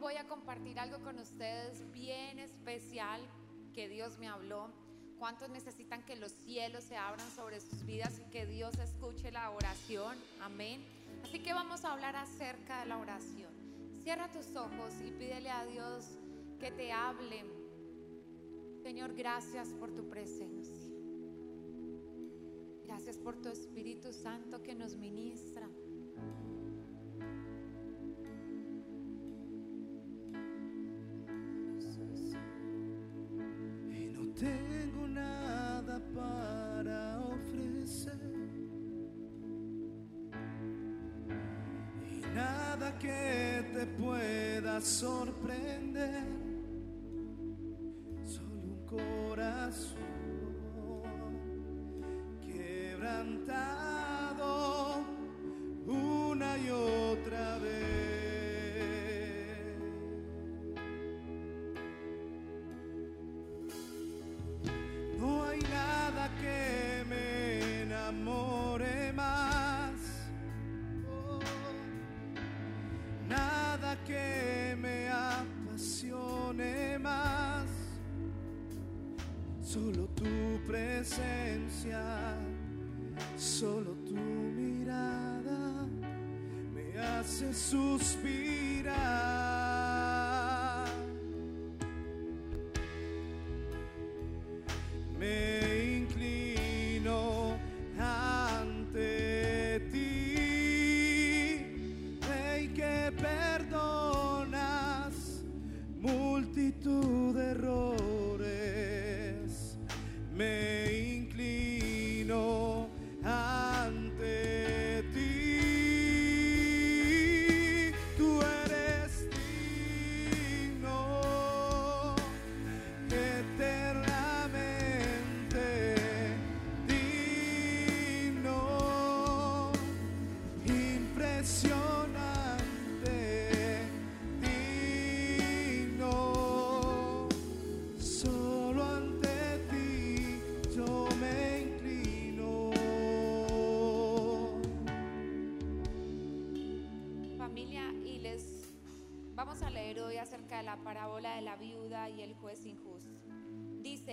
voy a compartir algo con ustedes bien especial que Dios me habló. ¿Cuántos necesitan que los cielos se abran sobre sus vidas y que Dios escuche la oración? Amén. Así que vamos a hablar acerca de la oración. Cierra tus ojos y pídele a Dios que te hable. Señor, gracias por tu presencia. Gracias por tu Espíritu Santo que nos ministra. Tengo nada para ofrecer. Y nada que te pueda sorprender. Solo un corazón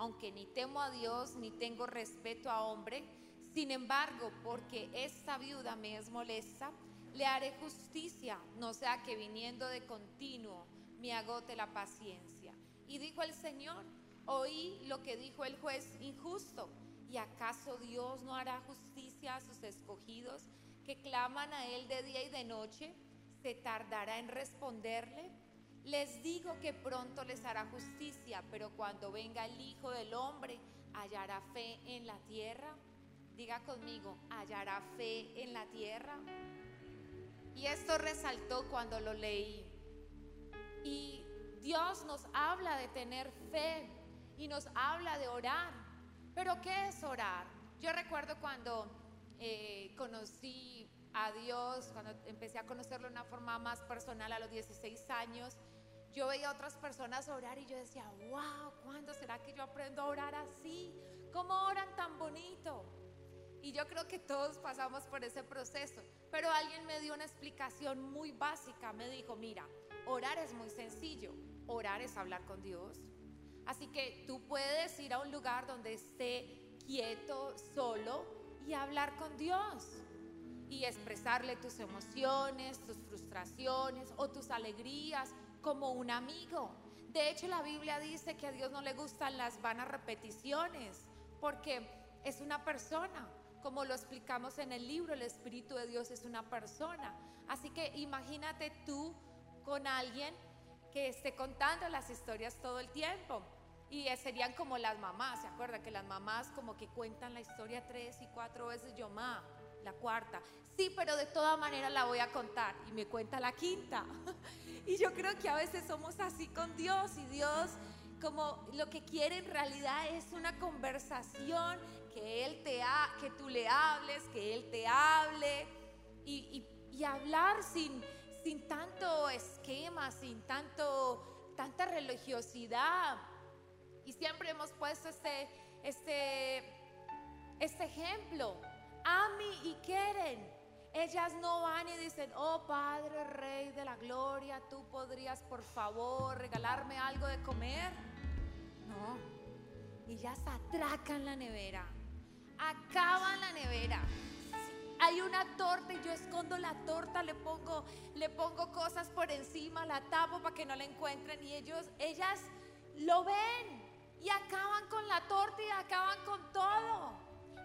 aunque ni temo a Dios ni tengo respeto a hombre, sin embargo, porque esta viuda me es molesta, le haré justicia, no sea que viniendo de continuo me agote la paciencia. Y dijo el Señor, oí lo que dijo el juez injusto, ¿y acaso Dios no hará justicia a sus escogidos que claman a Él de día y de noche? ¿Se tardará en responderle? Les digo que pronto les hará justicia, pero cuando venga el Hijo del Hombre, ¿hallará fe en la tierra? Diga conmigo, ¿hallará fe en la tierra? Y esto resaltó cuando lo leí. Y Dios nos habla de tener fe y nos habla de orar. Pero ¿qué es orar? Yo recuerdo cuando eh, conocí a Dios, cuando empecé a conocerlo de una forma más personal a los 16 años, yo veía a otras personas orar y yo decía, wow, ¿cuándo será que yo aprendo a orar así? ¿Cómo oran tan bonito? Y yo creo que todos pasamos por ese proceso, pero alguien me dio una explicación muy básica, me dijo, mira, orar es muy sencillo, orar es hablar con Dios. Así que tú puedes ir a un lugar donde esté quieto, solo y hablar con Dios y expresarle tus emociones, tus frustraciones o tus alegrías como un amigo. De hecho, la Biblia dice que a Dios no le gustan las vanas repeticiones, porque es una persona. Como lo explicamos en el libro, el Espíritu de Dios es una persona. Así que imagínate tú con alguien que esté contando las historias todo el tiempo. Y serían como las mamás, ¿se acuerdan? Que las mamás como que cuentan la historia tres y cuatro veces, yo, ma, la cuarta. Sí, pero de toda manera la voy a contar. Y me cuenta la quinta. Y yo creo que a veces somos así con Dios y Dios como lo que quiere en realidad es una conversación, que él te ha, que tú le hables, que él te hable y, y- hablar sin, sin tanto esquema, sin tanto, tanta religiosidad. Y siempre hemos puesto este, este, este ejemplo. Ami y quieren. Ellas no van y dicen, oh Padre, Rey de la Gloria, tú podrías por favor regalarme algo de comer. No, ellas atracan la nevera, acaban la nevera. Hay una torta y yo escondo la torta, le pongo, le pongo cosas por encima, la tapo para que no la encuentren y ellos, ellas lo ven y acaban con la torta y acaban con todo,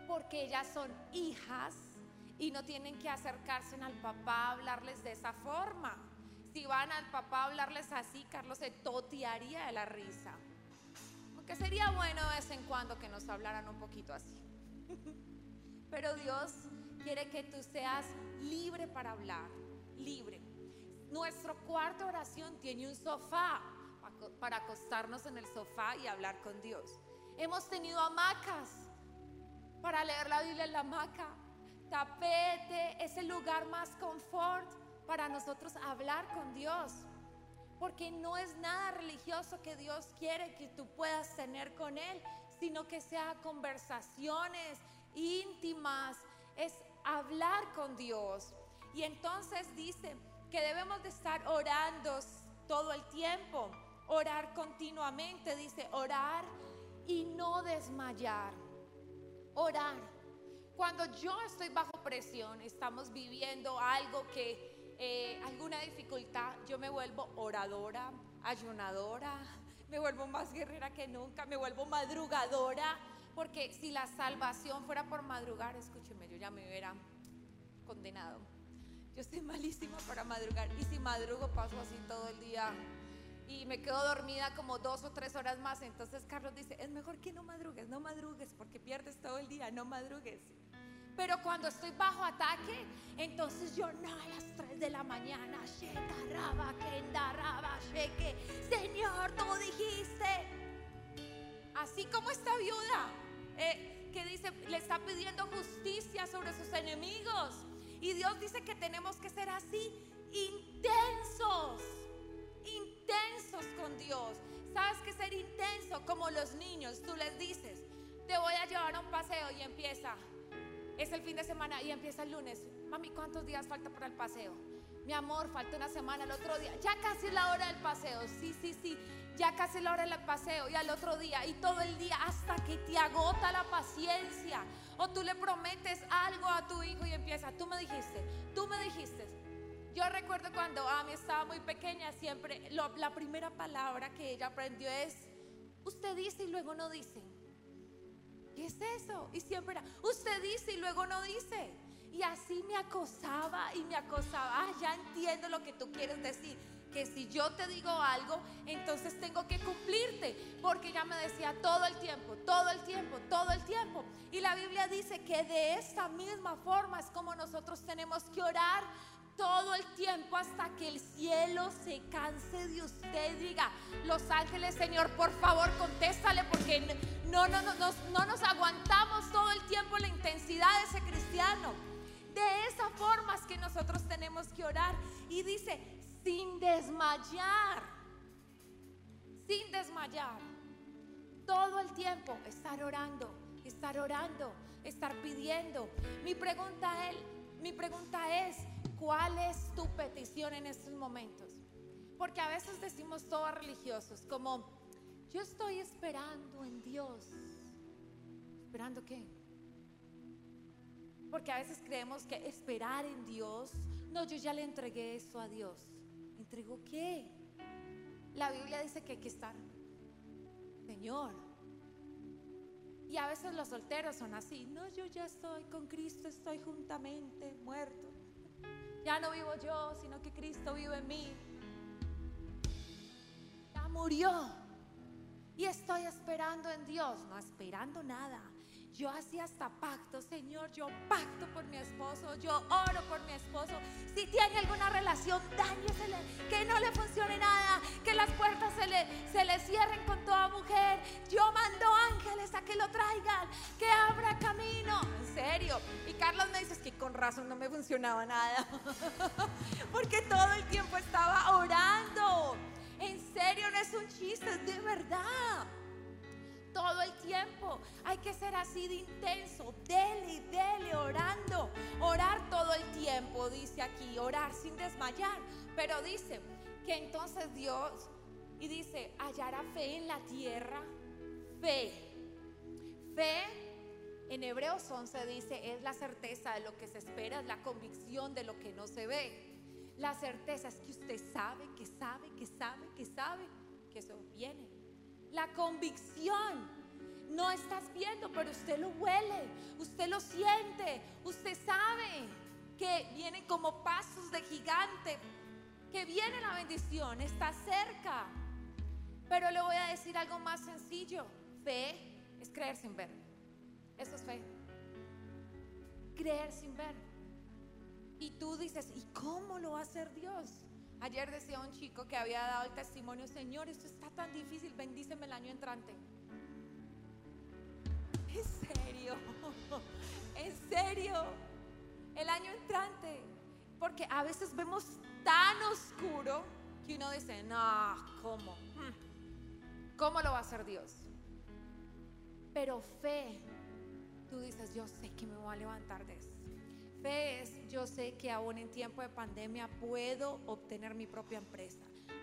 porque ellas son hijas y no tienen que acercarse al papá a hablarles de esa forma. Si van al papá a hablarles así, Carlos se totearía de la risa. Aunque sería bueno de vez en cuando que nos hablaran un poquito así. Pero Dios quiere que tú seas libre para hablar, libre. Nuestro cuarto oración tiene un sofá pa- para acostarnos en el sofá y hablar con Dios. Hemos tenido hamacas para leer la Biblia en la hamaca. Tapete es el lugar más confort para nosotros hablar con Dios. Porque no es nada religioso que Dios quiere que tú puedas tener con Él, sino que sea conversaciones íntimas, es hablar con Dios. Y entonces dice que debemos de estar orando todo el tiempo, orar continuamente, dice orar y no desmayar, orar. Cuando yo estoy bajo presión, estamos viviendo algo que, eh, alguna dificultad, yo me vuelvo oradora, ayunadora, me vuelvo más guerrera que nunca, me vuelvo madrugadora, porque si la salvación fuera por madrugar, escúcheme, yo ya me hubiera condenado. Yo soy malísima para madrugar y si madrugo paso así todo el día y me quedo dormida como dos o tres horas más. Entonces Carlos dice, es mejor que no madrugues, no madrugues porque pierdes todo el día, no madrugues. Pero cuando estoy bajo ataque, entonces yo no a las 3 de la mañana, raba, raba, sheke. Señor, tú dijiste. Así como esta viuda eh, que dice, le está pidiendo justicia sobre sus enemigos. Y Dios dice que tenemos que ser así, intensos, con Dios. ¿Sabes que ser intenso? Como los niños, tú les dices, te voy a llevar a un paseo y empieza. Es el fin de semana y empieza el lunes. Mami, ¿cuántos días falta para el paseo? Mi amor, falta una semana, el otro día. Ya casi es la hora del paseo. Sí, sí, sí. Ya casi es la hora del paseo. Y al otro día. Y todo el día hasta que te agota la paciencia. O tú le prometes algo a tu hijo y empieza. Tú me dijiste, tú me dijiste. Yo recuerdo cuando Ami estaba muy pequeña, siempre lo- la primera palabra que ella aprendió es, usted dice y luego no dice. ¿Qué es eso? Y siempre era, usted dice y luego no dice. Y así me acosaba y me acosaba. Ah, ya entiendo lo que tú quieres decir. Que si yo te digo algo, entonces tengo que cumplirte. Porque ella me decía todo el tiempo, todo el tiempo, todo el tiempo. Y la Biblia dice que de esta misma forma es como nosotros tenemos que orar todo el tiempo hasta que el cielo se canse de usted. Diga, los ángeles, Señor, por favor, contéstale porque no, no, no, nos, no nos aguantamos todo el tiempo la intensidad de ese cristiano. De esa forma es que nosotros tenemos que orar. Y dice, sin desmayar, sin desmayar. Todo el tiempo estar orando, estar orando, estar pidiendo. Mi pregunta, él, mi pregunta es, ¿cuál es tu petición en estos momentos? Porque a veces decimos todos religiosos, como, yo estoy esperando en Dios. ¿Esperando qué? Porque a veces creemos que esperar en Dios, no, yo ya le entregué eso a Dios. ¿Entregó qué? La Biblia dice que hay que estar, Señor. Y a veces los solteros son así, no, yo ya estoy con Cristo, estoy juntamente muerto. Ya no vivo yo, sino que Cristo vive en mí. Ya murió. Y estoy esperando en Dios, no esperando nada. Yo hacía hasta pacto, Señor, yo pacto por mi esposo, yo oro por mi esposo. Si tiene alguna relación, dañesele, que no le funcione nada, que las puertas se le, se le cierren con toda mujer. Yo mando ángeles a que lo traigan, que abra camino. En serio. Y Carlos me dice, es que con razón no me funcionaba nada. Porque todo el tiempo estaba orando. En serio, no es un chiste, es de verdad todo el tiempo. Hay que ser así de intenso, dele y dele, orando. Orar todo el tiempo, dice aquí, orar sin desmayar. Pero dice que entonces Dios, y dice, hallará fe en la tierra, fe. Fe, en Hebreos 11 dice, es la certeza de lo que se espera, es la convicción de lo que no se ve. La certeza es que usted sabe, que sabe, que sabe, que sabe, que eso viene la convicción. No estás viendo, pero usted lo huele, usted lo siente, usted sabe que vienen como pasos de gigante, que viene la bendición, está cerca. Pero le voy a decir algo más sencillo. Fe es creer sin ver. Eso es fe. Creer sin ver. Y tú dices, ¿y cómo lo va a hacer Dios? Ayer decía un chico que había dado el testimonio, Señor, esto está tan difícil, bendíceme el año entrante. En serio, en serio, el año entrante. Porque a veces vemos tan oscuro que uno dice, no, ¿cómo? Hmm, ¿Cómo lo va a hacer Dios? Pero fe, tú dices, yo sé que me voy a levantar de eso es, yo sé que aún en tiempo de pandemia puedo obtener mi propia empresa.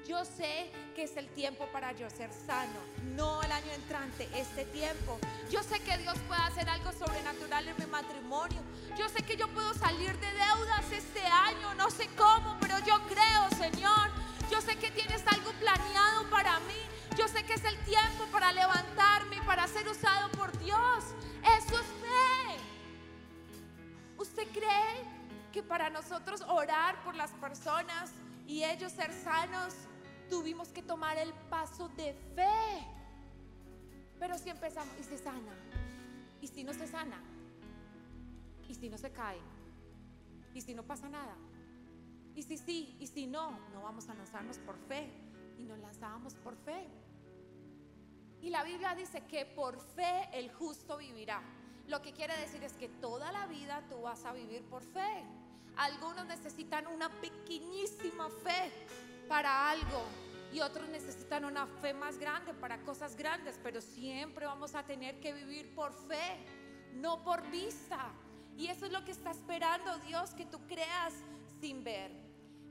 Yo sé que es el tiempo para yo ser sano, no el año entrante, este tiempo. Yo sé que Dios puede hacer algo sobrenatural en mi matrimonio. Yo sé que yo puedo salir de deudas este año, no sé cómo, pero yo creo, Señor. Yo sé que tienes algo planeado para mí. Yo sé que es el tiempo para levantarme, para ser usado por Dios. Eso es fe. ¿Usted cree que para nosotros orar por las personas y ellos ser sanos, tuvimos que tomar el paso de fe? Pero si empezamos y se sana, y si no se sana, y si no se cae, y si no pasa nada, y si sí, y si no, no vamos a lanzarnos por fe, y nos lanzábamos por fe. Y la Biblia dice que por fe el justo vivirá. Lo que quiere decir es que toda la vida tú vas a vivir por fe. Algunos necesitan una pequeñísima fe para algo y otros necesitan una fe más grande para cosas grandes, pero siempre vamos a tener que vivir por fe, no por vista. Y eso es lo que está esperando Dios, que tú creas sin ver.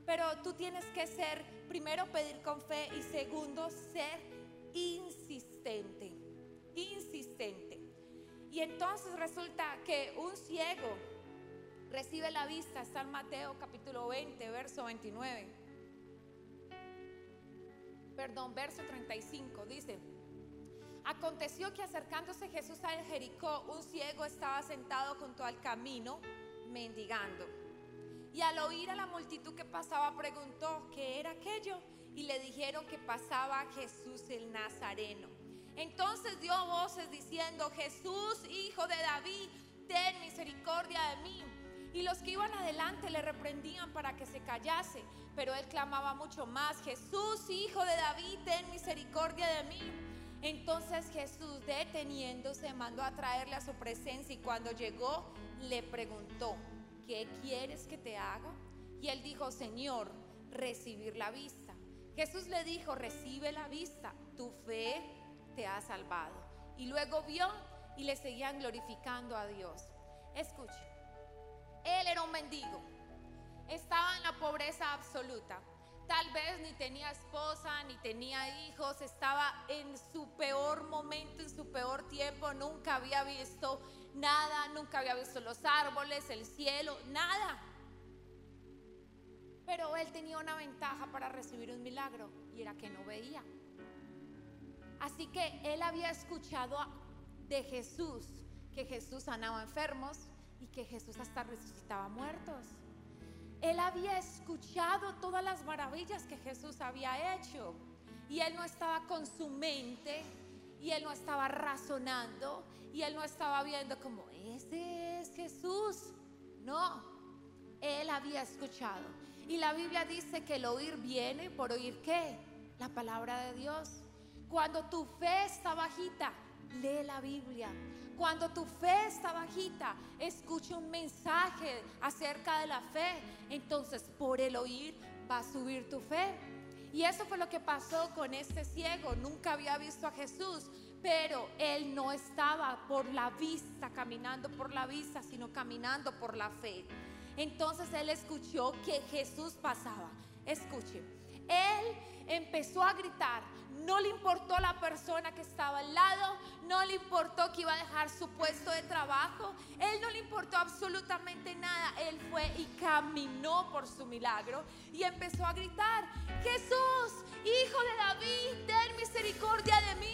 Pero tú tienes que ser, primero, pedir con fe y segundo, ser insistente. Insistente. Y entonces resulta que un ciego recibe la vista, está en Mateo capítulo 20, verso 29. Perdón, verso 35, dice, aconteció que acercándose Jesús a Jericó, un ciego estaba sentado junto al camino, mendigando. Y al oír a la multitud que pasaba, preguntó qué era aquello. Y le dijeron que pasaba Jesús el Nazareno. Entonces dio voces diciendo, Jesús, hijo de David, ten misericordia. Y los que iban adelante le reprendían para que se callase, pero él clamaba mucho más, Jesús, hijo de David, ten misericordia de mí. Entonces Jesús, deteniéndose, mandó a traerle a su presencia y cuando llegó le preguntó, ¿qué quieres que te haga? Y él dijo, Señor, recibir la vista. Jesús le dijo, recibe la vista, tu fe te ha salvado. Y luego vio y le seguían glorificando a Dios. Escuche, él era un mendigo, estaba en la pobreza absoluta. Tal vez ni tenía esposa, ni tenía hijos, estaba en su peor momento, en su peor tiempo, nunca había visto nada, nunca había visto los árboles, el cielo, nada. Pero él tenía una ventaja para recibir un milagro y era que no veía. Así que él había escuchado de Jesús que Jesús sanaba enfermos y que Jesús hasta resucitaba muertos. Él había escuchado todas las maravillas que Jesús había hecho y él no estaba con su mente Y él no estaba razonando y él no estaba viendo como, ese es Jesús. No, él había escuchado. Y la Biblia dice que el oír viene por oír qué? La palabra de Dios. Cuando tu fe está bajita, lee la Biblia. Cuando tu fe está bajita, escucha un mensaje acerca de la fe. Entonces, por el oír va a subir tu fe. Y eso fue lo que pasó con este ciego. Nunca había visto a Jesús, pero él no estaba por la vista, caminando por la vista, sino caminando por la fe. Entonces él escuchó que Jesús pasaba. Escuche, él empezó a gritar. No le importó la persona que estaba al lado, no le importó que iba a dejar su puesto de trabajo, él no le importó absolutamente nada. Él fue y caminó por su milagro y empezó a gritar, Jesús, hijo de David, ten misericordia de mí.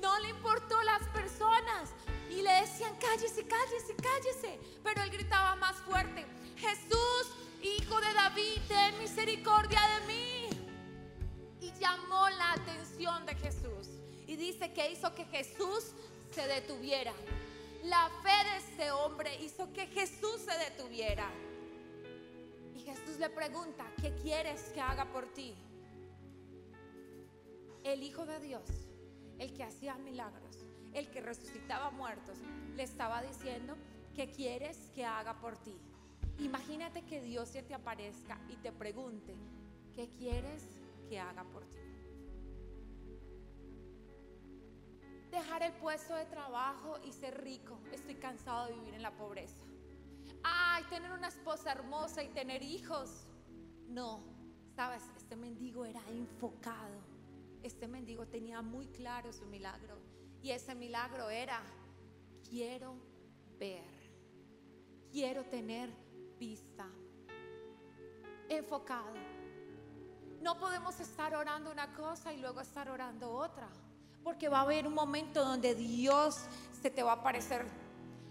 No le importó las personas y le decían, cállese, cállese, cállese. Pero él gritaba más fuerte, Jesús, hijo de David, ten misericordia de mí. Llamó la atención de Jesús. Y dice que hizo que Jesús se detuviera. La fe de este hombre hizo que Jesús se detuviera. Y Jesús le pregunta, ¿qué quieres que haga por ti? El Hijo de Dios, el que hacía milagros, el que resucitaba muertos, le estaba diciendo, ¿qué quieres que haga por ti? Imagínate que Dios se te aparezca y te pregunte, ¿qué quieres que haga por ti? Dejar el puesto de trabajo y ser rico. Estoy cansado de vivir en la pobreza. Ay, tener una esposa hermosa y tener hijos. No, sabes, este mendigo era enfocado. Este mendigo tenía muy claro su milagro. Y ese milagro era, quiero ver, quiero tener vista, enfocado. No podemos estar orando una cosa y luego estar orando otra, porque va a haber un momento donde Dios se te va a aparecer,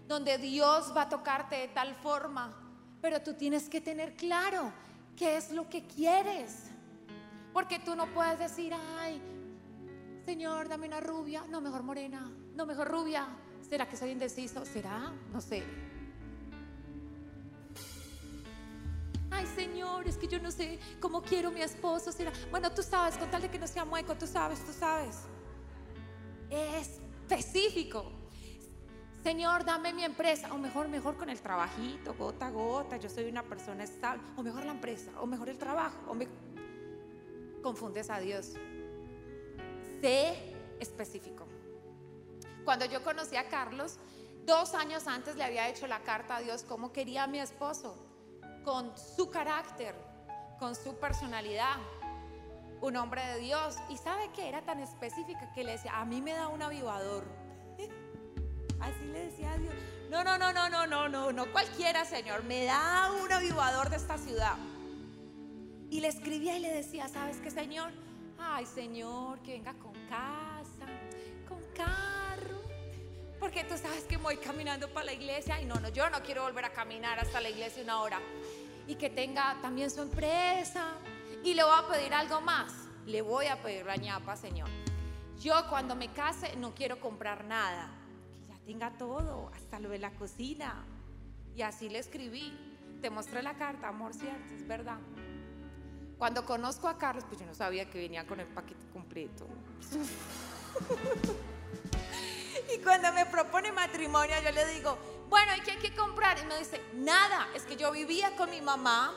donde Dios va a tocarte de tal forma, pero tú tienes que tener claro qué es lo que quieres, porque tú no puedes decir, ay, Señor, dame una rubia, no, mejor morena, no, mejor rubia. ¿Será que soy indeciso? ¿Será? No sé. Ay, Señor, es que yo no sé cómo quiero mi esposo. ¿Será? Bueno, tú sabes, con tal de que no sea mueco, tú sabes, tú sabes. Específico. Señor, dame mi empresa. O mejor, mejor con el trabajito, gota a gota. Yo soy una persona estable. O mejor la empresa. O mejor el trabajo. O me... Confundes a Dios. Sé específico. Cuando yo conocí a Carlos, dos años antes le había hecho la carta a Dios cómo quería a mi esposo, con su carácter, con su personalidad, un hombre de Dios. Y sabe que era tan específica que le decía, a mí me da un avivador. Así le decía a Dios. No, no, no, no, no, no, no, no cualquiera, Señor, me da un avivador de esta ciudad. Y le escribía y le decía, ¿sabes qué, Señor? Ay, Señor, que venga con casa, con carro. Porque tú sabes que voy caminando para la iglesia y no, no, yo no quiero volver a caminar hasta la iglesia una hora. Y que tenga también su empresa. Y le voy a pedir algo más. Le voy a pedir la ñapa, Señor. Yo cuando me case no quiero comprar nada. Que ya tenga todo, hasta lo de la cocina. Y así le escribí. Te mostré la carta, amor, cierto, es verdad. Cuando conozco a Carlos, pues yo no sabía que venía con el paquete completo. y cuando me propone matrimonio, yo le digo, bueno, ¿y qué hay que comprar? Y me dice, nada, es que yo vivía con mi mamá,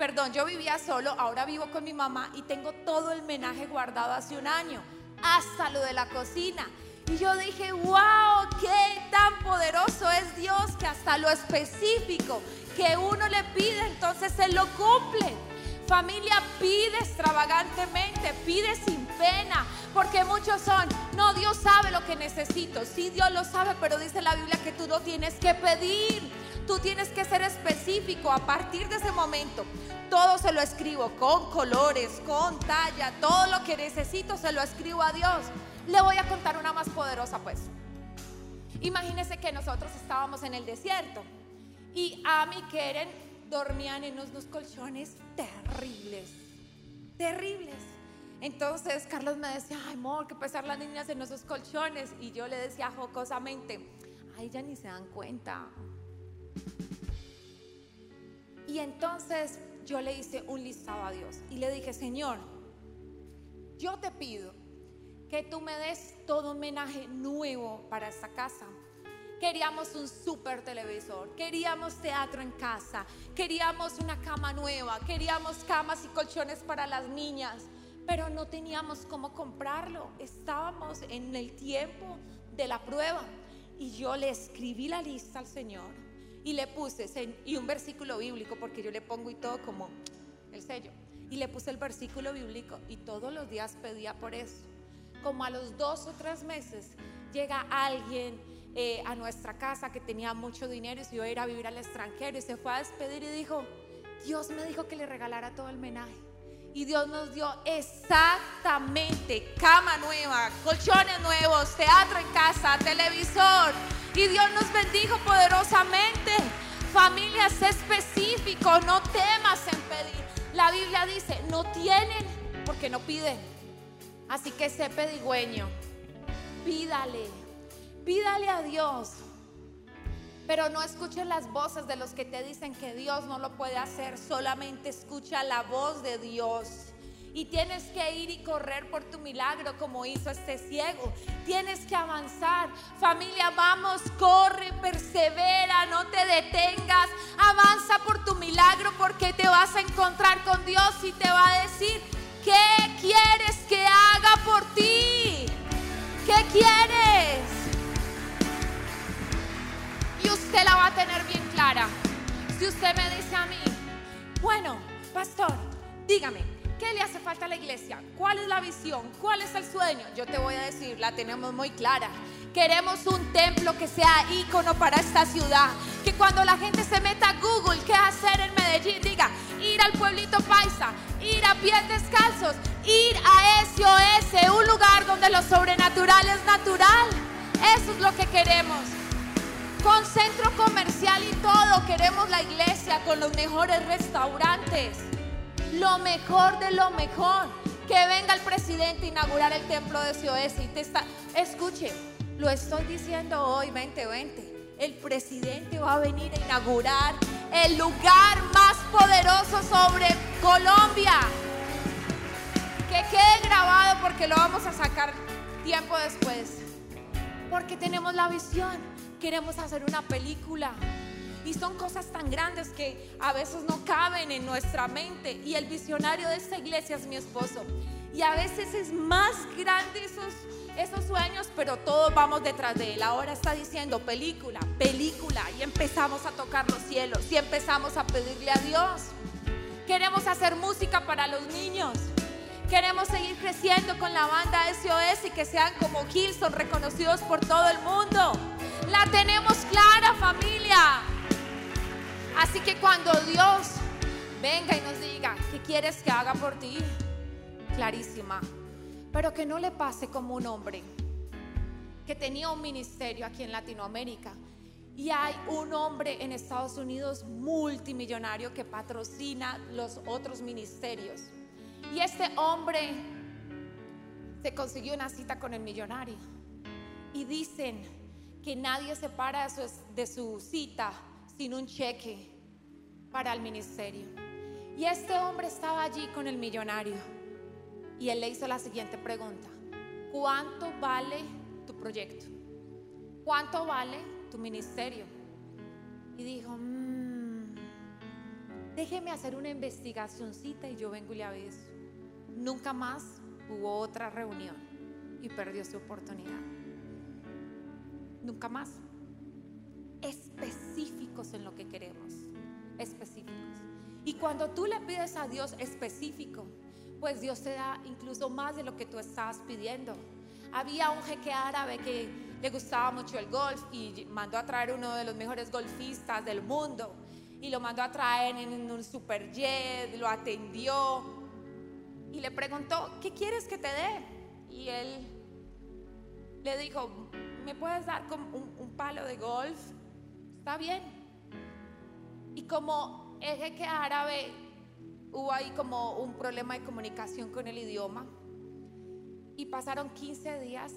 perdón, yo vivía solo, ahora vivo con mi mamá y tengo todo el menaje guardado hace un año, hasta lo de la cocina. Y yo dije, wow, qué tan poderoso es Dios que hasta lo específico que uno le pide, entonces Él lo cumple. Familia, pide extravagantemente, pide sin pena, porque muchos son, no, Dios sabe lo que necesito, sí, Dios lo sabe, pero dice la Biblia que tú no tienes que pedir, tú tienes que ser específico a partir de ese momento. Todo se lo escribo con colores, con talla, todo lo que necesito se lo escribo a Dios. Le voy a contar una más poderosa, pues. Imagínense que nosotros estábamos en el desierto y a mi Keren dormían en unos colchones terribles, terribles. Entonces Carlos me decía, ay, amor, que pesar las niñas en esos colchones. Y yo le decía jocosamente, ay, ya ni se dan cuenta. Y entonces yo le hice un listado a Dios y le dije, Señor, yo te pido que tú me des todo homenaje nuevo para esta casa. Queríamos un super televisor, queríamos teatro en casa, queríamos una cama nueva, queríamos camas y colchones para las niñas, pero no teníamos cómo comprarlo. Estábamos en el tiempo de la prueba y yo le escribí la lista al Señor y le puse y un versículo bíblico porque yo le pongo y todo como el sello y le puse el versículo bíblico y todos los días pedía por eso. Como a los dos o tres meses llega alguien eh, a nuestra casa que tenía mucho dinero y se iba a ir a vivir al extranjero y se fue a despedir y dijo, Dios me dijo que le regalara todo el menaje. Y Dios nos dio exactamente cama nueva, colchones nuevos, teatro en casa, televisor. Y Dios nos bendijo poderosamente. Familias específico, no temas en pedir. La Biblia dice, no tienen porque no piden. Así que sé pedigüeño, pídale Pídale a Dios. Pero no escuches las voces de los que te dicen que Dios no lo puede hacer. Solamente escucha la voz de Dios. Y tienes que ir y correr por tu milagro como hizo este ciego. Tienes que avanzar. Familia, vamos, corre, persevera, no te detengas. Avanza por tu milagro porque te vas a encontrar con Dios y te va a decir, ¿qué quieres que haga por ti? ¿Qué quieres? Usted la va a tener bien clara. Si usted me dice a mí, bueno, pastor, dígame, ¿qué le hace falta a la iglesia? ¿Cuál es la visión? ¿Cuál es el sueño? Yo te voy a decir, la tenemos muy clara. Queremos un templo que sea ícono para esta ciudad. Que cuando la gente se meta a Google, ¿qué hacer en Medellín? Diga, ir al pueblito paisa, ir a pies descalzos, ir a SOS, un lugar donde lo sobrenatural es natural. Eso es lo que queremos con centro comercial y todo. Queremos la iglesia con los mejores restaurantes. Lo mejor de lo mejor. Que venga el presidente a inaugurar el templo de COS y te está. Escuche, lo estoy diciendo hoy 2020. El presidente va a venir a inaugurar el lugar más poderoso sobre Colombia. Que quede grabado porque lo vamos a sacar tiempo después. Porque tenemos la visión queremos hacer una película. Y son cosas tan grandes que a veces no caben en nuestra mente. Y el visionario de esta iglesia es mi esposo. Y a veces es más grande esos, esos sueños, pero todos vamos detrás de él. Ahora está diciendo película, película. Y empezamos a tocar los cielos. Y empezamos a pedirle a Dios. Queremos hacer música para los niños. Queremos seguir creciendo con la banda SOS y que sean como Kilson, reconocidos por todo el mundo. La tenemos clara, familia. Así que cuando Dios venga y nos diga, ¿qué quieres que haga por ti? Clarísima. Pero que no le pase como un hombre que tenía un ministerio aquí en Latinoamérica. Y hay un hombre en Estados Unidos multimillonario que patrocina los otros ministerios. Y este hombre se consiguió una cita con el millonario. Y dicen que nadie se para de su, cita sin un cheque para el ministerio. Y este hombre estaba allí con el millonario y él le hizo la siguiente pregunta. ¿Cuánto vale tu proyecto? ¿Cuánto vale tu ministerio? Y dijo, mmm, déjeme hacer una investigacióncita y yo vengo y le aviso. Nunca más hubo otra reunión y perdió su oportunidad nunca más. Específicos en lo que queremos, específicos. Y cuando tú le pides a Dios específico, pues Dios te da incluso más de lo que tú estabas pidiendo. Había un jeque árabe que le gustaba mucho el golf y mandó a traer uno de los mejores golfistas del mundo y lo mandó a traer en un superjet, lo atendió y le preguntó, ¿qué quieres que te dé? Y él le dijo, ¿me puedes dar como un, palo de golf? Está bien. Y como es que árabe hubo ahí como un problema de comunicación con el idioma, Y pasaron 15 días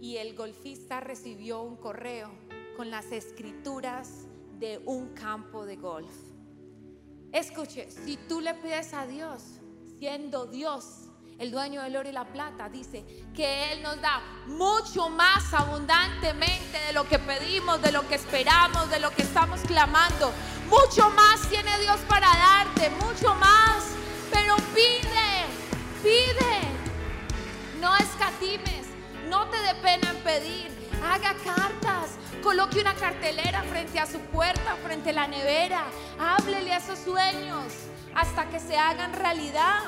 y el golfista recibió un correo con las escrituras de un campo de golf. Escuche, si tú le pides a Dios, siendo Dios el dueño del oro y la plata, dice que Él nos da mucho más abundantemente de lo que pedimos, de lo que esperamos, de lo que estamos clamando. Mucho más tiene Dios para darte, mucho más. Pero pide, pide. No escatimes, no te dé pena en pedir. Haga cartas, coloque una cartelera frente a su puerta, frente a la nevera. Háblele a esos sueños hasta que se hagan realidad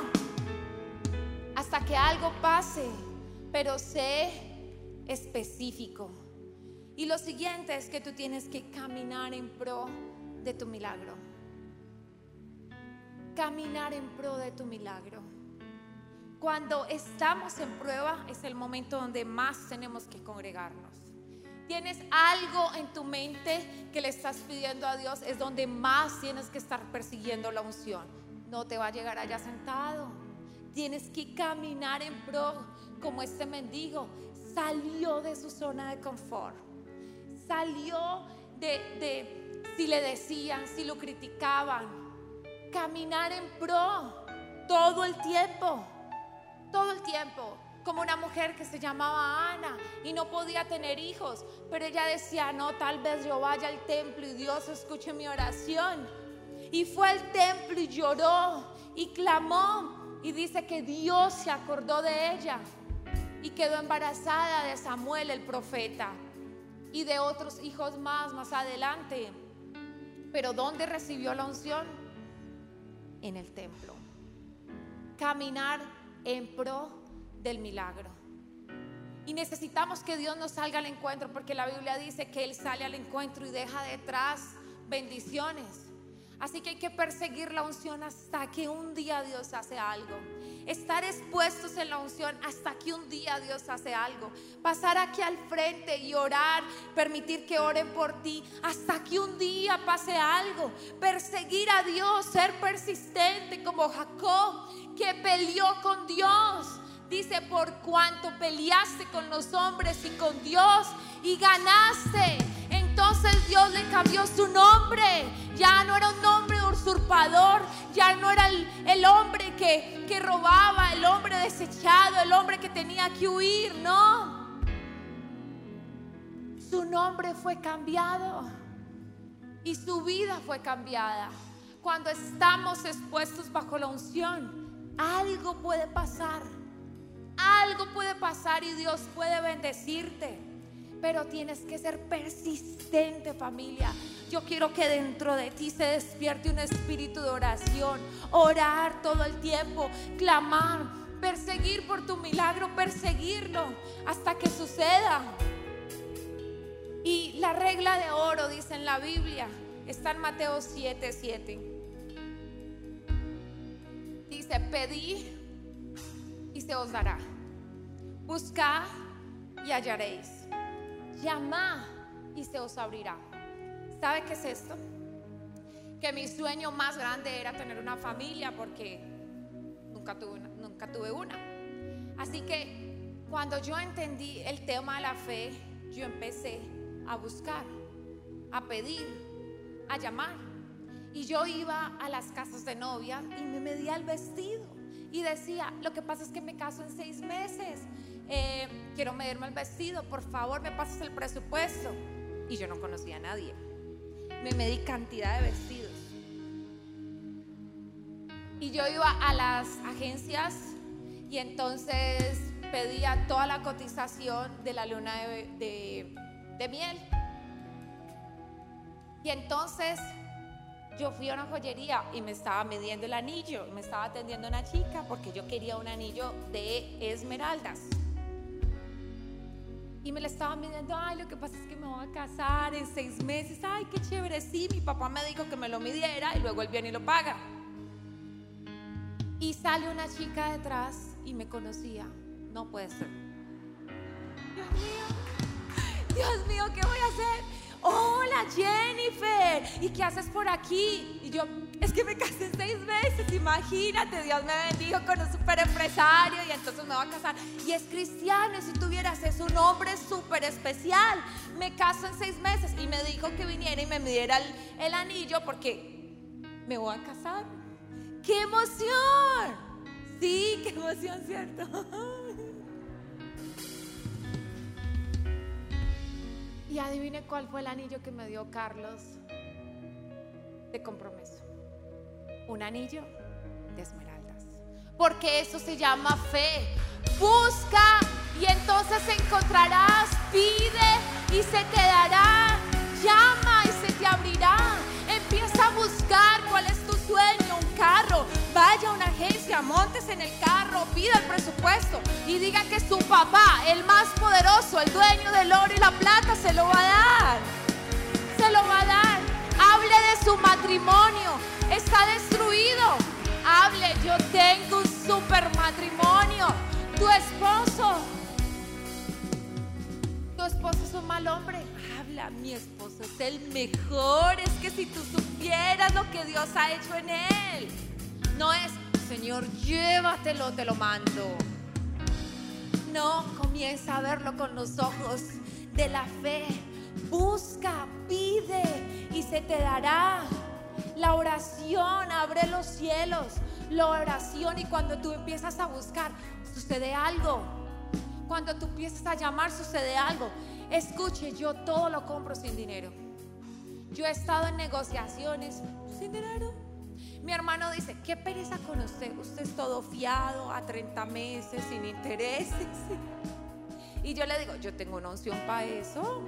hasta que algo pase, pero sé específico. Y lo siguiente es que tú tienes que caminar en pro de tu milagro. Caminar en pro de tu milagro. Cuando estamos en prueba es el momento donde más tenemos que congregarnos. Tienes algo en tu mente que le estás pidiendo a Dios, es donde más tienes que estar persiguiendo la unción. No te va a llegar allá sentado Tienes que caminar en pro como este mendigo. Salió de su zona de confort. Salió de, de si le decían, si lo criticaban. Caminar en pro todo el tiempo. Todo el tiempo como una mujer que se llamaba Ana y no podía tener hijos, pero ella decía, no, tal vez yo vaya al templo y Dios escuche mi oración. Y fue al templo y lloró y clamó y dice que Dios se acordó de ella y quedó embarazada de Samuel el profeta y de otros hijos más más adelante. Pero ¿dónde recibió la unción? En el templo. Caminar en pro del milagro. Y necesitamos que Dios nos salga al encuentro porque la Biblia dice que Él sale al encuentro y deja detrás bendiciones. Así que hay que perseguir la unción hasta que un día Dios hace algo. Estar expuestos en la unción hasta que un día Dios hace algo. Pasar aquí al frente y orar, permitir que oren por ti hasta que un día pase algo. Perseguir a Dios, ser persistente como Jacob que peleó con Dios. Dice, por cuanto peleaste con los hombres y con Dios y ganaste. Entonces Dios le cambió su nombre. Ya no era un nombre usurpador, ya no era el, hombre que, que robaba, el hombre desechado, el hombre que tenía que huir, no. Su nombre fue cambiado y su vida fue cambiada. Cuando estamos expuestos bajo la unción, algo puede pasar. Algo puede pasar y Dios puede bendecirte pero tienes que ser persistente familia. Yo quiero que dentro de ti se despierte un espíritu de oración, orar todo el tiempo, clamar, perseguir por tu milagro, perseguirlo hasta que suceda. Y la regla de oro, dice en la Biblia, está en Mateo 7, 7. Dice, pedí y se os dará. Buscad y hallaréis llama y se os abrirá. ¿Sabe qué es esto? Que mi sueño más grande era tener una familia porque nunca tuve una. Nunca tuve una. Así que cuando yo entendí el tema de la fe, yo empecé a buscar, a pedir, a llamar. Y yo iba a las casas de novia y me medía el vestido. Y decía, lo que pasa es que me caso en seis meses eh, quiero medirme el vestido, por favor me pasas el presupuesto. Y yo no conocía a nadie. Me medí cantidad de vestidos. Y yo iba a las agencias y entonces pedía toda la cotización de la luna de, de miel. Y entonces yo fui a una joyería y me estaba midiendo el anillo, me estaba atendiendo una chica porque yo quería un anillo de esmeraldas. Y me la estaban midiendo, ay, lo que pasa es que me voy a casar en seis meses, ay, qué chévere, sí, mi papá me dijo que me lo midiera y luego él viene y lo paga. Y sale una chica detrás y me conocía, no puede ser. Dios mío, Dios mío, ¿qué voy a hacer? Hola Jennifer, ¿y qué haces por aquí? Y yo, Es que me casé seis meses, imagínate, Dios me bendijo con un super empresario y entonces me va a casar. Y es cristiano, y si tuvieras es un hombre súper especial. Me caso en seis meses y me dijo que viniera y me midiera el, el anillo porque me voy a casar. ¡Qué emoción! Sí, qué emoción, ¿cierto? Y adivine cuál fue el anillo que me dio Carlos de compromiso. Un anillo de esmeraldas. Porque eso se llama fe. Busca y entonces encontrarás. Pide y se te dará. Llama y se te abrirá. Empieza a buscar cuál es tu sueño, un carro. Vaya a una agencia, montes en el carro, pida el presupuesto y diga que su papá, el más poderoso, el dueño del oro y la plata, se lo va a dar. Se lo va a dar. Hable de su matrimonio. Está destruido. Yo tengo un super matrimonio. Tu esposo. Tu esposo es un mal hombre. Habla, mi esposo es el mejor. Es que si tú supieras lo que Dios ha hecho en él. No es, Señor, llévatelo, te lo mando. No, comienza a verlo con los ojos de la fe. Busca, pide y se te dará. La oración abre los cielos. La oración y cuando tú empiezas a buscar, sucede algo. Cuando tú empiezas a llamar, sucede algo. Escuche, yo todo lo compro sin dinero. Yo he estado en negociaciones sin dinero. Mi hermano dice, qué pereza con usted. Usted es todo fiado a 30 meses, sin intereses. Y yo le digo, yo tengo una opción para eso.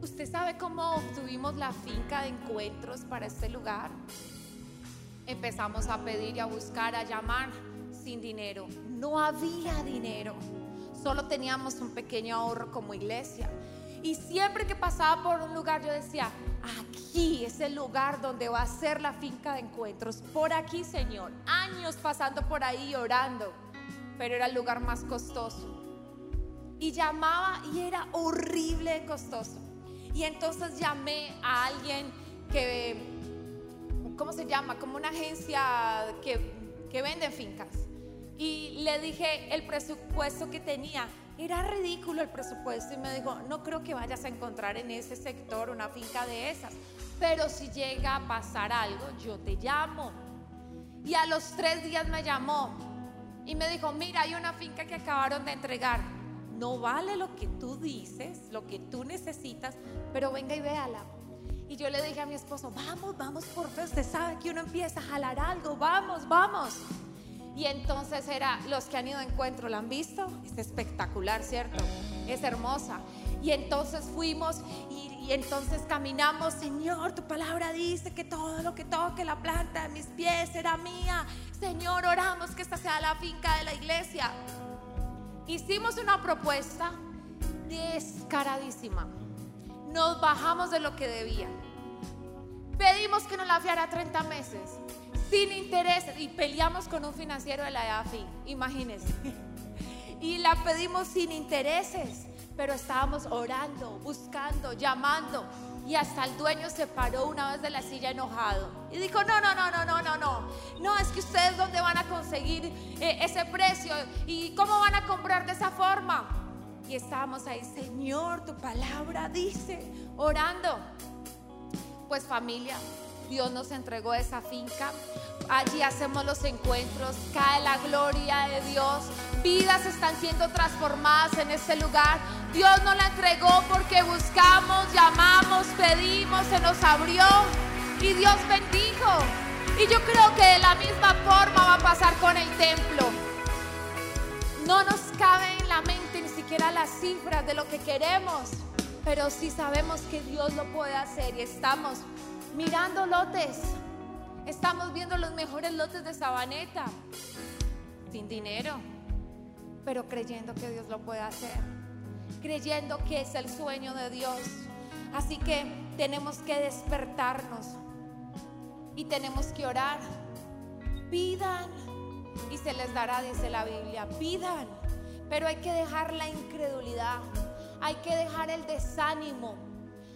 ¿Usted sabe cómo obtuvimos la finca de encuentros para este lugar? Empezamos a pedir y a buscar, a llamar sin dinero. No había dinero. Solo teníamos un pequeño ahorro como iglesia. Y siempre que pasaba por un lugar yo decía, aquí es el lugar donde va a ser la finca de encuentros. Por aquí, Señor. Años pasando por ahí orando. Pero era el lugar más costoso. Y llamaba y era horrible costoso. Y entonces llamé a alguien que, ¿cómo se llama? Como una agencia que, que vende fincas. Y le dije el presupuesto que tenía. Era ridículo el presupuesto y me dijo, no creo que vayas a encontrar en ese sector una finca de esas, pero si llega a pasar algo, yo te llamo. Y a los tres días me llamó y me dijo, mira, hay una finca que acabaron de entregar. No vale lo que tú dices, lo que tú necesitas, pero venga y véala. Y yo le dije a mi esposo, vamos, vamos por fe, usted sabe que uno empieza a jalar algo, vamos, vamos. Y entonces era, los que han ido a encuentro, ¿la han visto? Es espectacular, ¿cierto? Es hermosa. Y entonces fuimos y, y, entonces caminamos, Señor, tu palabra dice que todo lo que toque la planta de mis pies será mía. Señor, oramos que esta sea la finca de la iglesia. Hicimos una propuesta descaradísima. Nos bajamos de lo que debía. Pedimos que nos la fiara 30 meses sin interés y peleamos con un financiero de la EAFI, imagínense. Y la pedimos sin intereses, pero estábamos orando, buscando, llamando. Y hasta el dueño se paró una vez de la silla enojado y dijo, no, no, no, no, no, no, no. No, es que ustedes dónde van a conseguir eh, ese precio y cómo van a comprar de esa forma. Y estábamos ahí, Señor, tu palabra dice, orando. Pues familia, Dios nos entregó esa finca. Allí hacemos los encuentros, cae la gloria de Dios. Vidas están siendo transformadas en este lugar. Dios nos la entregó porque buscamos, llamamos, pedimos, se nos abrió y Dios bendijo. Y yo creo que de la misma forma va a pasar con el templo. No nos cabe en la mente siquiera las cifras de lo que queremos, pero sí sabemos que Dios lo puede hacer y estamos mirando lotes. Estamos viendo los mejores lotes de Sabaneta, sin dinero, pero creyendo que Dios lo puede hacer, creyendo que es el sueño de Dios. Así que tenemos que despertarnos y tenemos que orar. Pidan y se les dará, dice la Biblia. Pidan, pero hay que dejar la incredulidad, hay que dejar el desánimo,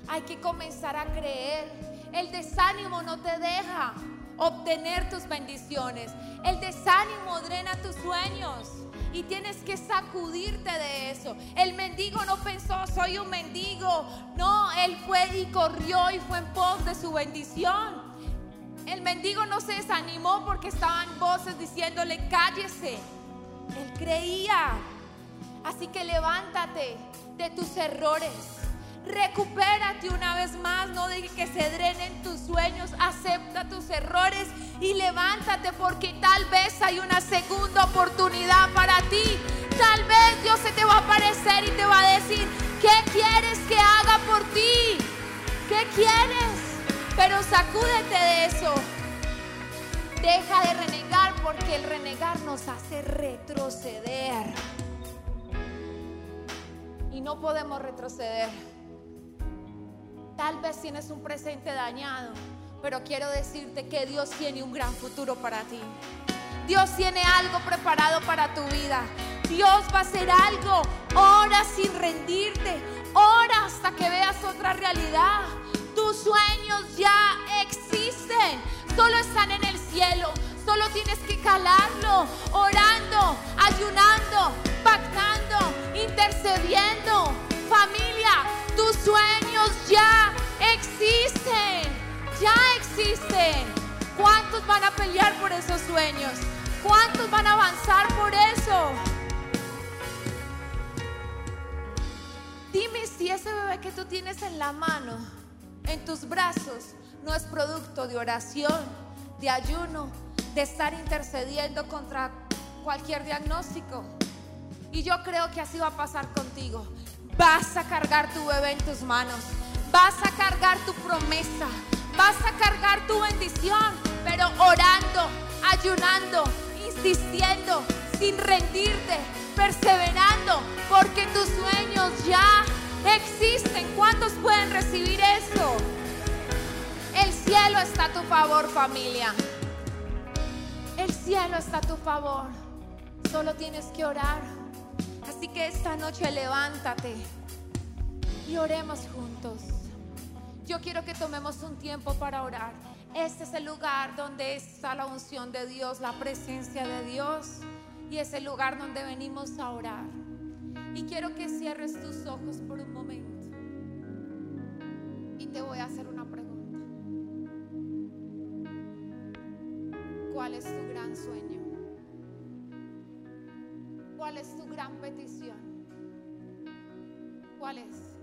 hay que comenzar a creer El desánimo no te deja obtener tus bendiciones. El desánimo drena tus sueños y tienes que sacudirte de eso. El mendigo no pensó, soy un mendigo. No, él fue y corrió y fue en pos de su bendición. El mendigo no se desanimó porque estaban voces diciéndole, cállese. Él creía. Así que levántate de tus errores. Recupérate una vez más, no dejes que se drenen tus sueños, acepta tus errores y levántate porque tal vez hay una segunda oportunidad para ti. Tal vez Dios se te va a aparecer y te va a decir, ¿qué quieres que haga por ti? ¿Qué quieres? Pero sacúdete de eso. Deja de renegar porque el renegar nos hace retroceder. Y no podemos retroceder. Tal vez tienes un presente dañado, pero quiero decirte que Dios tiene un gran futuro para ti. Dios tiene algo preparado para tu vida. Dios va a hacer algo. Ora sin rendirte. Ora hasta que veas otra realidad. Tus sueños ya existen. Solo están en el cielo. Solo tienes que calarlo. Orando, ayunando, pactando, intercediendo. Familia, tus sueños ya existen, ya existen. ¿Cuántos van a pelear por esos sueños? ¿Cuántos van a avanzar por eso? Dime si ese bebé que tú tienes en la mano, en tus brazos, no es producto de oración, de ayuno, de estar intercediendo contra cualquier diagnóstico. Y yo creo que así va a pasar contigo. Vas a cargar tu bebé en tus manos. Vas a cargar tu promesa. Vas a cargar tu bendición. Pero orando, ayunando, insistiendo, sin rendirte, perseverando. Porque tus sueños ya existen. ¿Cuántos pueden recibir eso? El cielo está a tu favor, familia. El cielo está a tu favor. Solo tienes que orar. Así que esta noche levántate y oremos juntos. Yo quiero que tomemos un tiempo para orar. Este es el lugar donde está la unción de Dios, la presencia de Dios. Y es el lugar donde venimos a orar. Y quiero que cierres tus ojos por un momento. Y te voy a hacer una pregunta. ¿Cuál es tu gran sueño? ¿Cuál es tu gran petición? ¿Cuál es?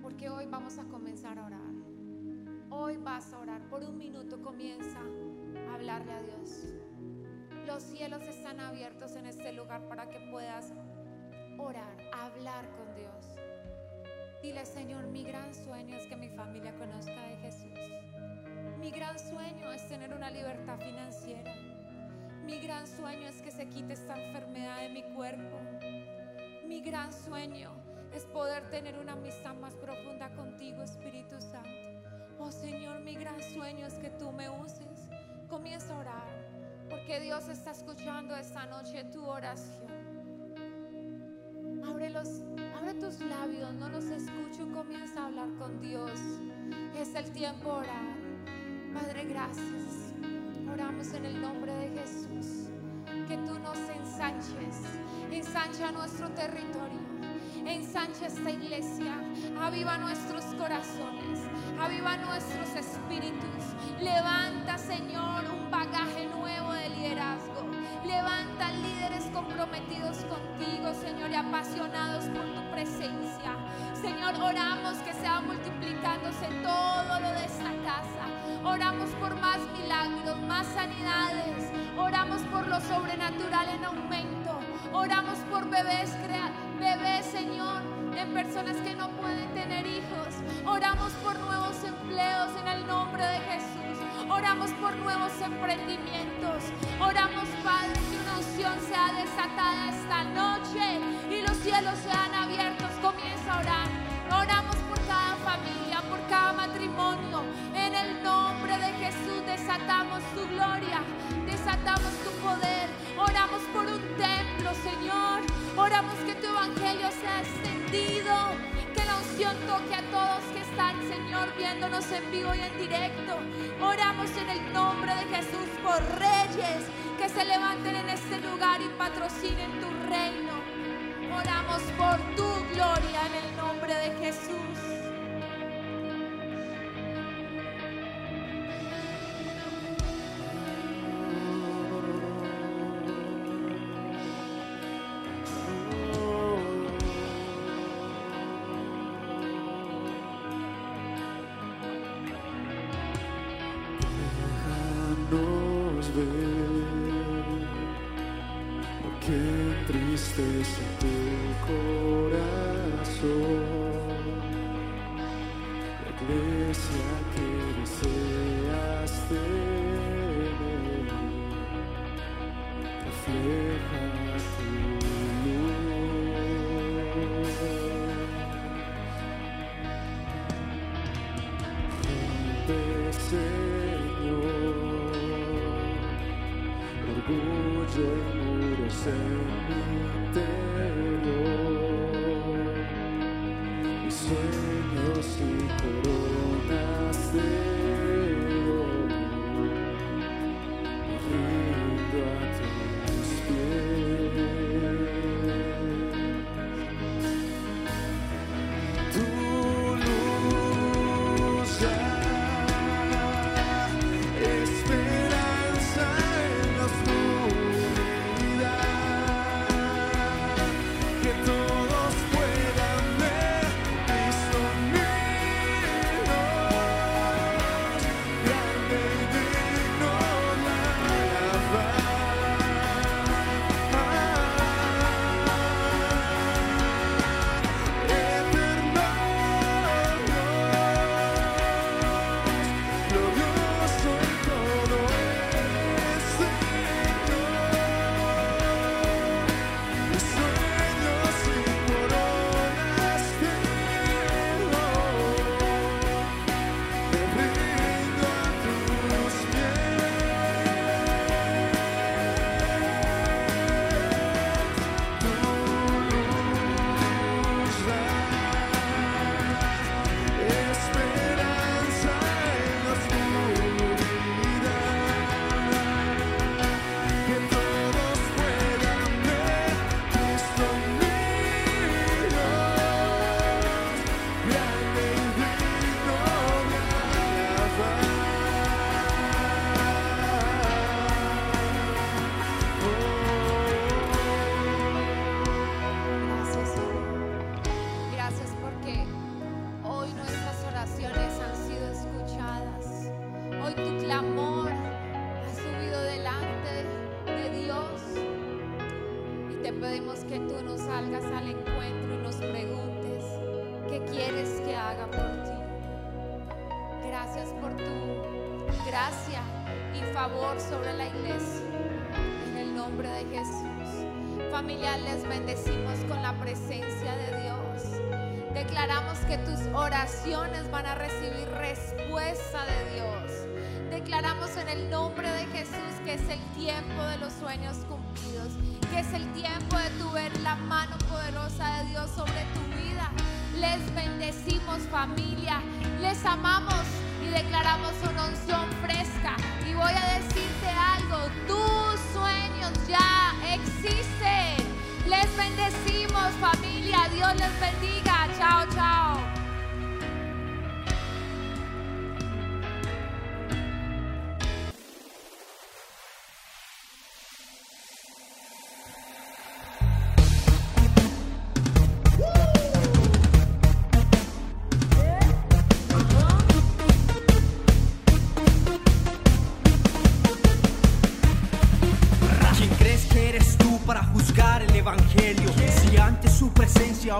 Porque hoy vamos a comenzar a orar. Hoy vas a orar. Por un minuto comienza a hablarle a Dios. Los cielos están abiertos en este lugar para que puedas orar, hablar con Dios. Dile, Señor, mi gran sueño es que mi familia conozca de Jesús. Mi gran sueño es tener una libertad financiera. Mi gran sueño es que se quite esta enfermedad de mi cuerpo. Mi gran sueño es poder tener una amistad más profunda contigo, Espíritu Santo. Oh Señor, mi gran sueño es que tú me uses. Comienza a orar, porque Dios está escuchando esta noche tu oración. Abre, los, abre tus labios, no los escucho, comienza a hablar con Dios. Es el tiempo de orar. Padre, gracias. Oramos en el nombre de Jesús. Que tú nos ensanches. Ensancha nuestro territorio. Ensancha esta iglesia. Aviva nuestros corazones. Aviva nuestros espíritus. Levanta, Señor, un bagaje nuevo de liderazgo. Levanta líderes comprometidos contigo, Señor, y apasionados por tu presencia. Señor, oramos que sea multiplicándose todo lo de esta casa. Oramos por más milagros, más sanidades. Oramos por lo sobrenatural en aumento. Oramos por bebés, crea- bebés, Señor, en personas que no pueden tener hijos. Oramos por nuevos empleos en el nombre de Jesús. Oramos por nuevos emprendimientos. Oramos, Padre, que una unción sea desatada esta noche y los cielos sean desatamos tu poder. Oramos por un templo, Señor. Oramos que tu evangelio sea extendido. Que la unción toque a todos que están, Señor, viéndonos en vivo y en directo. Oramos en el nombre de Jesús por reyes que se levanten en este lugar y patrocinen tu reino. Oramos por tu gloria en el nombre de Jesús.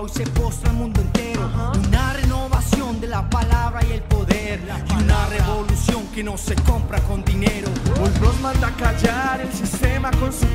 se postra el mundo entero. Una renovación de la palabra y el poder. Y una revolución que no se compra con dinero. Hoy manda a callar el sistema con su